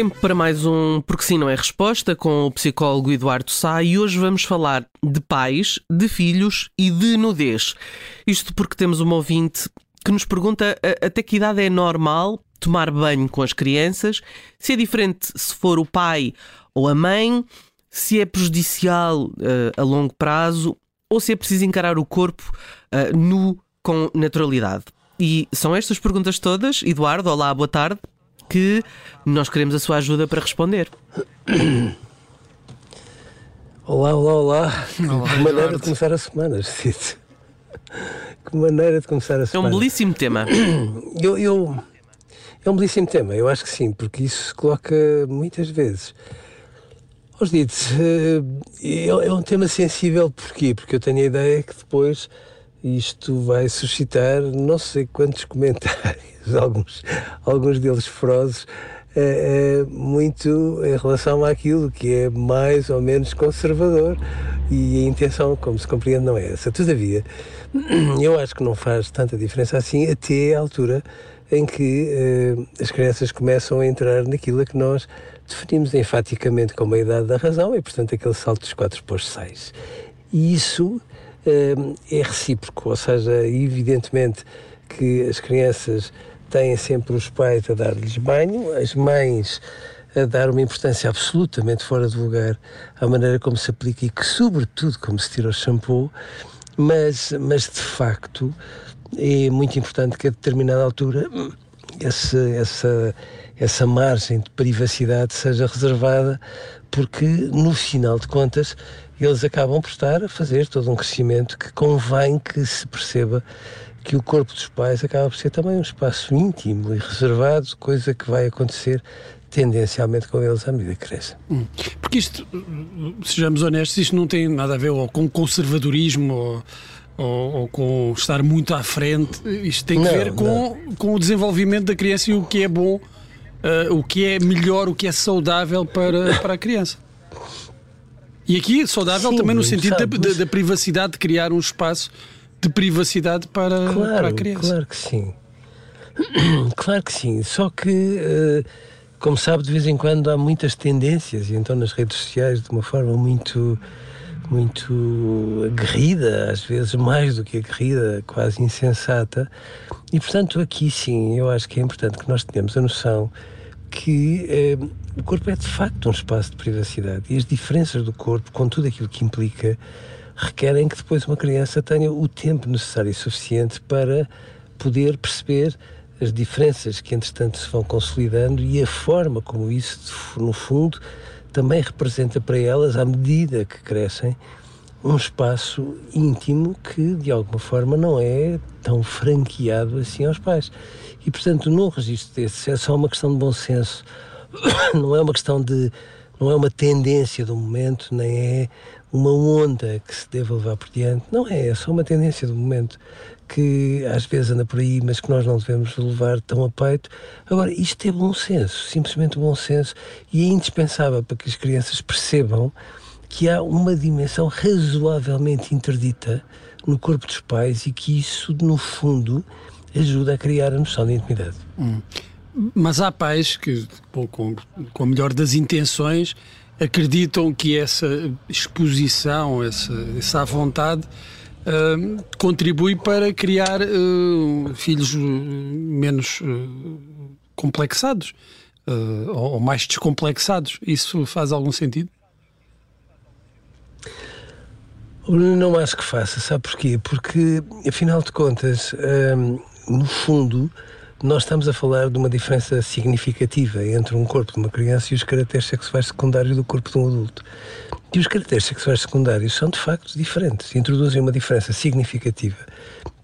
Tempo para mais um Porque Sim Não é Resposta com o psicólogo Eduardo Sá e hoje vamos falar de pais, de filhos e de nudez. Isto porque temos uma ouvinte que nos pergunta até que idade é normal tomar banho com as crianças, se é diferente se for o pai ou a mãe, se é prejudicial uh, a longo prazo ou se é preciso encarar o corpo uh, nu com naturalidade. E são estas perguntas todas. Eduardo, olá, boa tarde que nós queremos a sua ajuda para responder. Olá, olá, olá. olá que maneira de começar a semana, Cito. Que maneira de começar a semana. É um belíssimo tema. Eu, eu, é um belíssimo tema, eu acho que sim, porque isso se coloca muitas vezes. Os ditos, é, é um tema sensível, porquê? Porque eu tenho a ideia que depois isto vai suscitar não sei quantos comentários, alguns, alguns deles ferozes, é, é, muito em relação àquilo que é mais ou menos conservador e a intenção, como se compreende, não é essa. Todavia, eu acho que não faz tanta diferença assim até a altura em que eh, as crianças começam a entrar naquilo que nós definimos enfaticamente como a idade da razão e, portanto, aquele salto dos 4 para os 6. E isso Hum, é recíproco, ou seja, evidentemente que as crianças têm sempre os pais a dar-lhes banho, as mães a dar uma importância absolutamente fora de lugar à maneira como se aplica e que, sobretudo, como se tira o shampoo, mas, mas de facto é muito importante que a determinada altura essa, essa, essa margem de privacidade seja reservada, porque no final de contas eles acabam por estar a fazer todo um crescimento que convém que se perceba que o corpo dos pais acaba por ser também um espaço íntimo e reservado, coisa que vai acontecer tendencialmente com eles à medida que crescem. Hum. Porque isto, sejamos honestos, isto não tem nada a ver ou com conservadorismo ou, ou, ou com estar muito à frente, isto tem a ver com, com o desenvolvimento da criança e o que é bom, uh, o que é melhor, o que é saudável para, para a criança. E aqui saudável Sim, também no sentido da, da, da, privacidade, de criar um espaço de privacidade para, claro, para a criança. Claro que sim. Claro que sim. Só que, uh, como sabe, de vez em quando há muitas tendências, e então nas redes sociais, de uma forma muito muito aguerrida, às vezes mais do que aguerrida, quase insensata. E portanto, aqui sim, eu acho que é importante que nós tenhamos a noção que eh, o corpo é de facto um espaço de privacidade e as diferenças do corpo, com tudo aquilo que implica, requerem que depois uma criança tenha o tempo necessário e suficiente para poder perceber as diferenças que entretanto se vão consolidando e a forma como isso, no fundo, também representa para elas, à medida que crescem, um espaço íntimo que, de alguma forma, não é tão franqueado assim aos pais. E, portanto, num registro desse, é só uma questão de bom senso, não é uma questão de. não é uma tendência do momento, nem é uma onda que se deva levar por diante. Não é, é só uma tendência do momento que às vezes anda por aí, mas que nós não devemos levar tão a peito. Agora, isto é bom senso, simplesmente bom senso, e é indispensável para que as crianças percebam que há uma dimensão razoavelmente interdita no corpo dos pais e que isso, no fundo, ajuda a criar a noção de intimidade. Hum. Mas há pais que, com, com a melhor das intenções, acreditam que essa exposição, essa, essa vontade, uh, contribui para criar uh, filhos menos uh, complexados ou, ou mais descomplexados. Isso faz algum sentido? Não acho que faça, sabe porquê? Porque, afinal de contas, hum, no fundo, nós estamos a falar de uma diferença significativa entre um corpo de uma criança e os caracteres sexuais secundários do corpo de um adulto. E os caracteres sexuais secundários são de facto diferentes, introduzem uma diferença significativa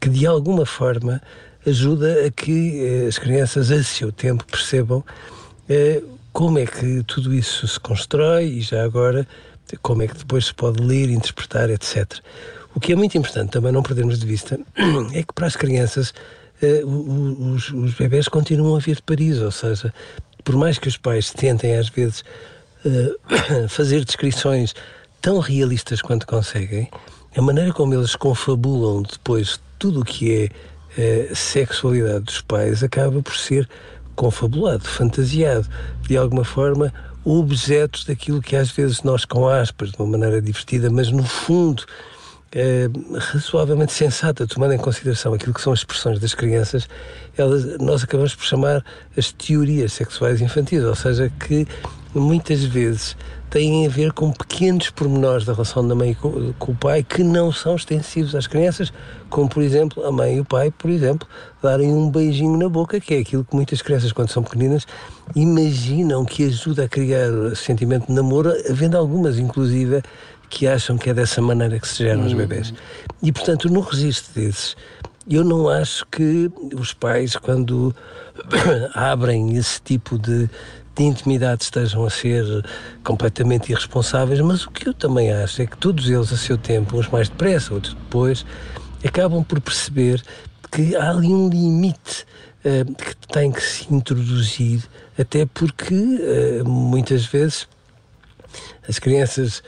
que de alguma forma ajuda a que eh, as crianças a seu tempo percebam eh, como é que tudo isso se constrói e já agora como é que depois se pode ler, interpretar, etc. O que é muito importante também não perdermos de vista é que para as crianças os, os bebés continuam a vir de Paris, ou seja, por mais que os pais tentem às vezes uh, fazer descrições tão realistas quanto conseguem, a maneira como eles confabulam depois tudo o que é uh, sexualidade dos pais acaba por ser confabulado, fantasiado, de alguma forma objetos daquilo que às vezes nós com aspas, de uma maneira divertida, mas no fundo é, razoavelmente sensata, tomando em consideração aquilo que são as expressões das crianças, elas, nós acabamos por chamar as teorias sexuais infantis, ou seja, que muitas vezes têm a ver com pequenos pormenores da relação da mãe com, com, o pai que não são extensivos às crianças, como por exemplo a mãe e o pai, por exemplo, darem um beijinho na boca, que é aquilo que muitas crianças, quando são pequeninas, imaginam que ajuda a criar sentimento de namoro, havendo algumas, inclusive, que acham que é dessa maneira que se geram os bebés. E, portanto, no registro desses, eu não acho que os pais, quando abrem esse tipo de, de intimidade, estejam a ser completamente irresponsáveis, mas o que eu também acho é que todos eles, a seu tempo, uns mais depressa, outros depois, acabam por perceber que há ali um limite uh, que tem que se introduzir, até porque uh, muitas vezes as crianças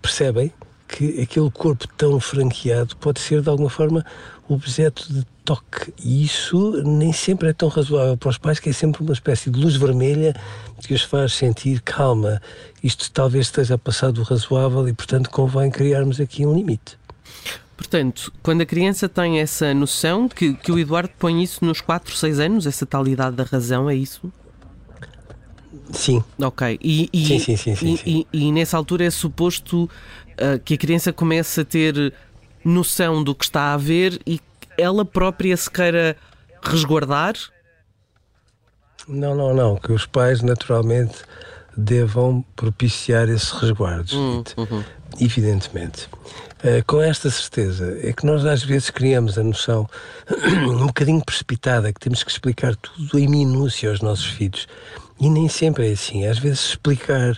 percebem que aquele corpo tão franqueado pode ser de alguma forma objeto de toque e isso nem sempre é tão razoável para os pais que é sempre uma espécie de luz vermelha que os faz sentir calma. Isto talvez esteja passado do razoável e portanto convém criarmos aqui um limite. Portanto, quando a criança tem essa noção, que, que o Eduardo põe isso nos 4, 6 anos, essa tal idade da razão, é isso? Sim. Ok. E, e, sim, sim, sim, sim, e, e, e nessa altura é suposto uh, que a criança comece a ter noção do que está a ver e ela própria se queira resguardar? Não, não, não. Que os pais naturalmente devam propiciar esse resguardo. Hum, uhum. Evidentemente. Uh, com esta certeza, é que nós às vezes criamos a noção um bocadinho precipitada que temos que explicar tudo em minúcia aos nossos filhos. E nem sempre é assim. Às vezes explicar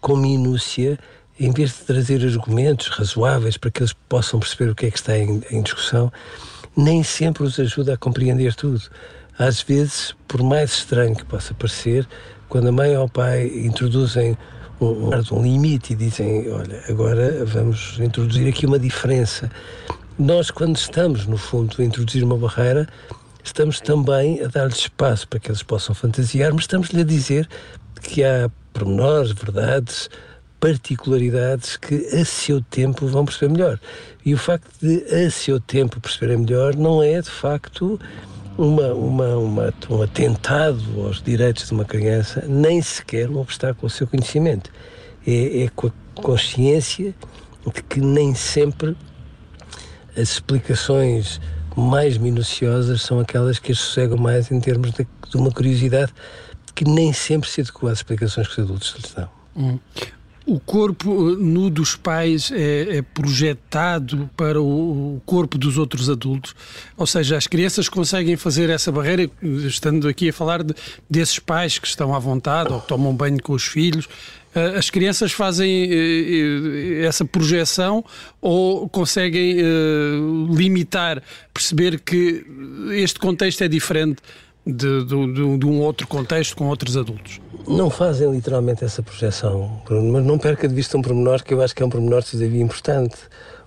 com minúcia, em vez de trazer argumentos razoáveis para que eles possam perceber o que é que está em, em discussão, nem sempre os ajuda a compreender tudo. Às vezes, por mais estranho que possa parecer, quando a mãe ou o pai introduzem um, um limite e dizem, olha, agora vamos introduzir aqui uma diferença. Nós, quando estamos, no fundo, a introduzir uma barreira, estamos também a dar-lhes espaço para que eles possam fantasiar, mas estamos-lhe a dizer que há pormenores, verdades, particularidades que a seu tempo vão perceber melhor. E o facto de a seu tempo perceberem melhor não é de facto uma, uma, uma, um atentado aos direitos de uma criança, nem sequer um obstáculo ao seu conhecimento. É, é com a consciência de que nem sempre as explicações mais minuciosas são aquelas que as sossegam mais em termos de, de uma curiosidade que nem sempre se adequa às explicações que os adultos lhes dão. Hum. O corpo eh, nu dos pais é, é, projetado para o corpo dos outros adultos, ou seja, as crianças conseguem fazer essa barreira, estando aqui a falar de, desses pais que estão à vontade ou que tomam banho com os filhos. Eh, as crianças fazem eh, essa projeção ou conseguem limitar, perceber que este contexto é diferente de, de, de, um outro contexto com outros adultos. Não fazem literalmente essa projeção, mas não perca de vista um pormenor que eu acho que é um pormenor todavia importante.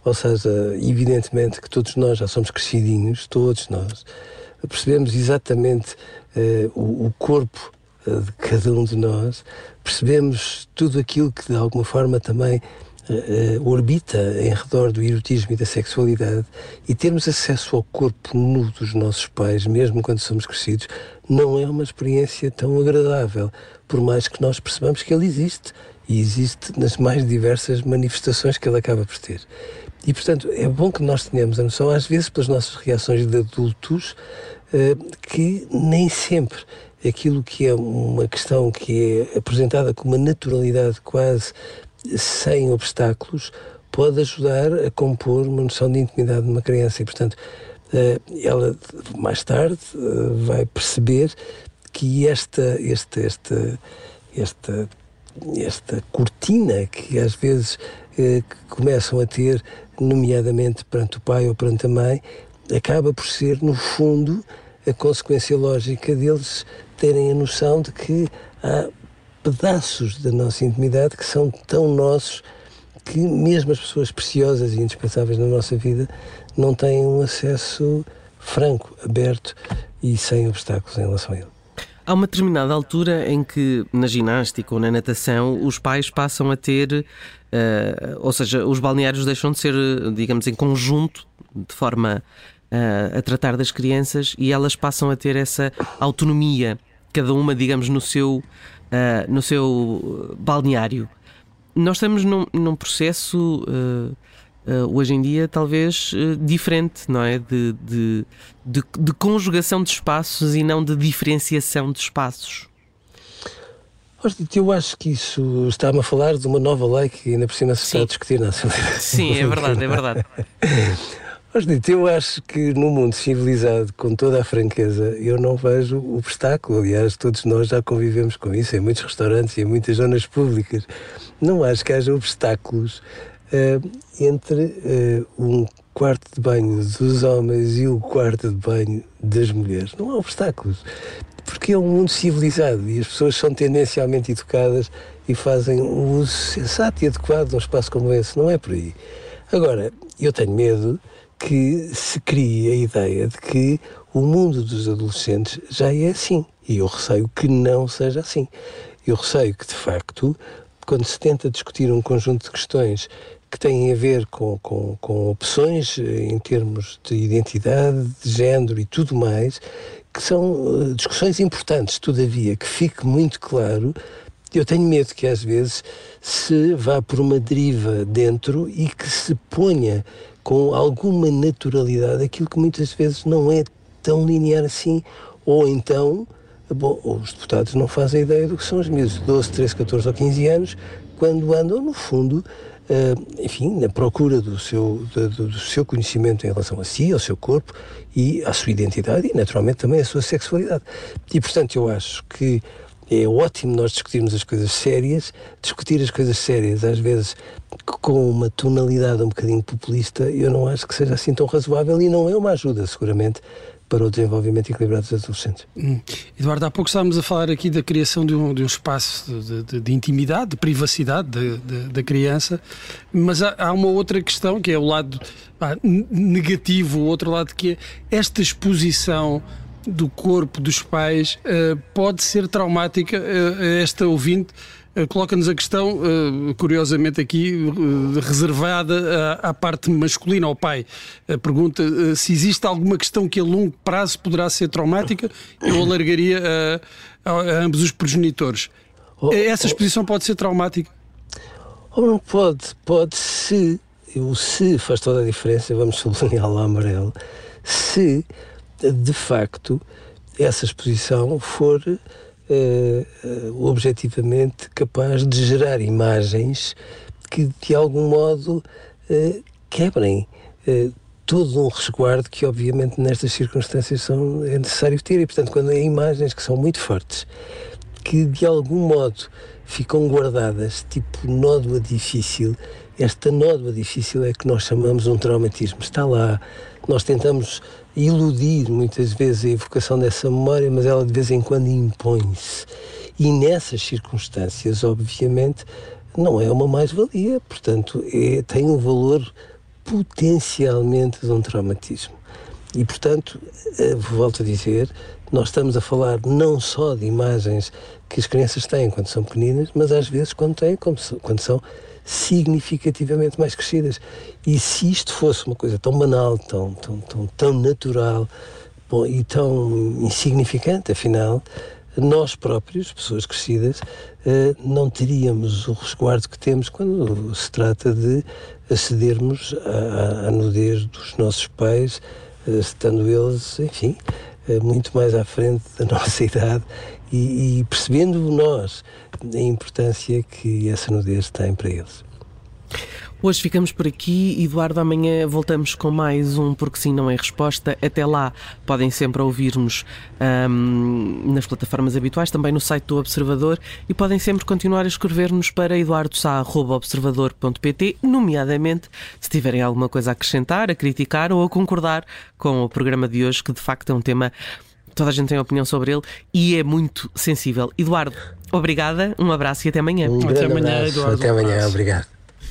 Ou seja, evidentemente que todos nós já somos crescidinhos, todos nós, percebemos exatamente uh, o, o, corpo uh, de cada um de nós, percebemos tudo aquilo que de alguma forma também uh, orbita em redor do erotismo e da sexualidade e termos acesso ao corpo nu dos nossos pais, mesmo quando somos crescidos, não é uma experiência tão agradável, por mais que nós percebamos que ele existe e existe nas mais diversas manifestações que ele acaba por ter. E, portanto, é bom que nós tenhamos a noção, às vezes, pelas nossas reações de adultos, eh, que nem sempre aquilo que é uma questão que é apresentada com uma naturalidade quase sem obstáculos pode ajudar a compor uma noção de intimidade de uma criança. E, portanto, eh, ela mais tarde eh, vai perceber que esta, esta, esta, esta, esta cortina que às vezes que começam a ter nomeadamente perante o pai ou perante a mãe, acaba por ser, no fundo, a consequência lógica deles terem a noção de que há pedaços da nossa intimidade que são tão nossos que mesmo as pessoas preciosas e indispensáveis na nossa vida não têm um acesso franco, aberto e sem obstáculos em relação a ele. Há uma determinada altura em que, na ginástica ou na natação, os pais passam a ter, uh, ou seja, os balneários deixam de ser, digamos, em conjunto, de forma uh, a tratar das crianças, e elas passam a ter essa autonomia, cada uma, digamos, no seu, uh, no seu balneário. Nós estamos num, num processo uh, hoje em dia talvez uh, diferente, não é? De, de, de, de, conjugação de espaços e não de diferenciação de espaços. Eu acho que isso está-me a falar de uma nova lei que ainda por cima se está a discutir na Assembleia. Sim, é verdade, é verdade. eu acho que no mundo civilizado, com toda a franqueza, eu não vejo obstáculo. Aliás, todos nós já convivemos com isso em muitos restaurantes e em muitas zonas públicas. Não acho que haja obstáculos uh, entre uh, um quarto de banho dos homens e o quarto de banho das mulheres. Não há obstáculos. Porque é um mundo civilizado e as pessoas são tendencialmente educadas e fazem um uso sensato e adequado de um espaço como esse. Não é por aí. Agora, eu tenho medo que se crie a ideia de que o mundo dos adolescentes já é assim. E eu receio que não seja assim. Eu receio que, de facto, quando se tenta discutir um conjunto de questões que têm a ver com, com, com opções eh, em termos de identidade, de género e tudo mais, que são eh, discussões importantes, todavia, que fique muito claro. Eu tenho medo que às vezes se vá por uma deriva dentro e que se ponha com alguma naturalidade aquilo que muitas vezes não é tão linear assim, ou então Bom, os deputados não fazem ideia do que são os meses de 12, 13, 14 ou 15 anos, quando andam, no fundo, uh, enfim, na procura do seu, do, do, seu conhecimento em relação a si, ao seu corpo e à sua identidade e, naturalmente, também à sua sexualidade. E, portanto, eu acho que é ótimo nós discutirmos as coisas sérias, discutir as coisas sérias, às vezes com uma tonalidade um bocadinho populista, eu não acho que seja assim tão razoável e não é uma ajuda, seguramente, para o desenvolvimento equilibrado dos adolescentes. Hum. Eduardo, há pouco estávamos a falar aqui da criação de um, de um espaço de, de, de, intimidade, de privacidade da criança, mas há, há, uma outra questão que é o lado ah, negativo, o outro lado que é esta exposição do corpo dos pais uh, pode ser traumática. Uh, esta ouvinte eh, coloca-nos a questão, eh, curiosamente aqui, eh, reservada à, parte masculina, ao pai. Pergunta se existe alguma questão que a longo prazo poderá ser traumática, eu alargaria a, a, a ambos os progenitores. Oh, Essa oh. exposição pode ser traumática? Ou oh, não pode, pode se, o se faz toda a diferença, vamos sublinhar lá amarelo, se de facto essa exposição for uh, objetivamente capaz de gerar imagens que de algum modo uh, quebrem todo um resguardo que obviamente nestas circunstâncias são, é necessário ter. E portanto quando há imagens que são muito fortes que de algum modo ficam guardadas tipo nódoa difícil esta nódoa difícil é que nós chamamos um traumatismo está lá nós tentamos iludir muitas vezes a evocação dessa memória, mas ela de vez em quando impõe-se. E nessas circunstâncias, obviamente, não é uma mais-valia, portanto, é, tem um valor potencialmente de um traumatismo. E, portanto, eh, volto a dizer, nós estamos a falar não só de imagens que as crianças têm quando são pequeninas, mas às vezes quando têm, quando são significativamente mais crescidas. E se isto fosse uma coisa tão banal, tão, tão, tão, tão natural bom, e tão insignificante, afinal, nós próprios, pessoas crescidas, eh, não teríamos o resguardo que temos quando se trata de acedermos à, à nudez dos nossos pais, eh, estando eles, enfim, muito mais à frente da nossa idade e, e percebendo nós a importância que essa nudez tem para eles. Hoje ficamos por aqui. Eduardo, amanhã voltamos com mais um Porque Sim Não é Resposta. Até lá, podem sempre ouvir-nos um, nas plataformas habituais, também no site do Observador e podem sempre continuar a escrever-nos para eduardosá.observador.pt, nomeadamente se tiverem alguma coisa a acrescentar, a criticar ou a concordar com o programa de hoje, que de facto é um tema toda a gente tem opinião sobre ele e é muito sensível. Eduardo, obrigada, um abraço e até amanhã. Um até amanhã, amanhã, Eduardo. Até amanhã, obrigado.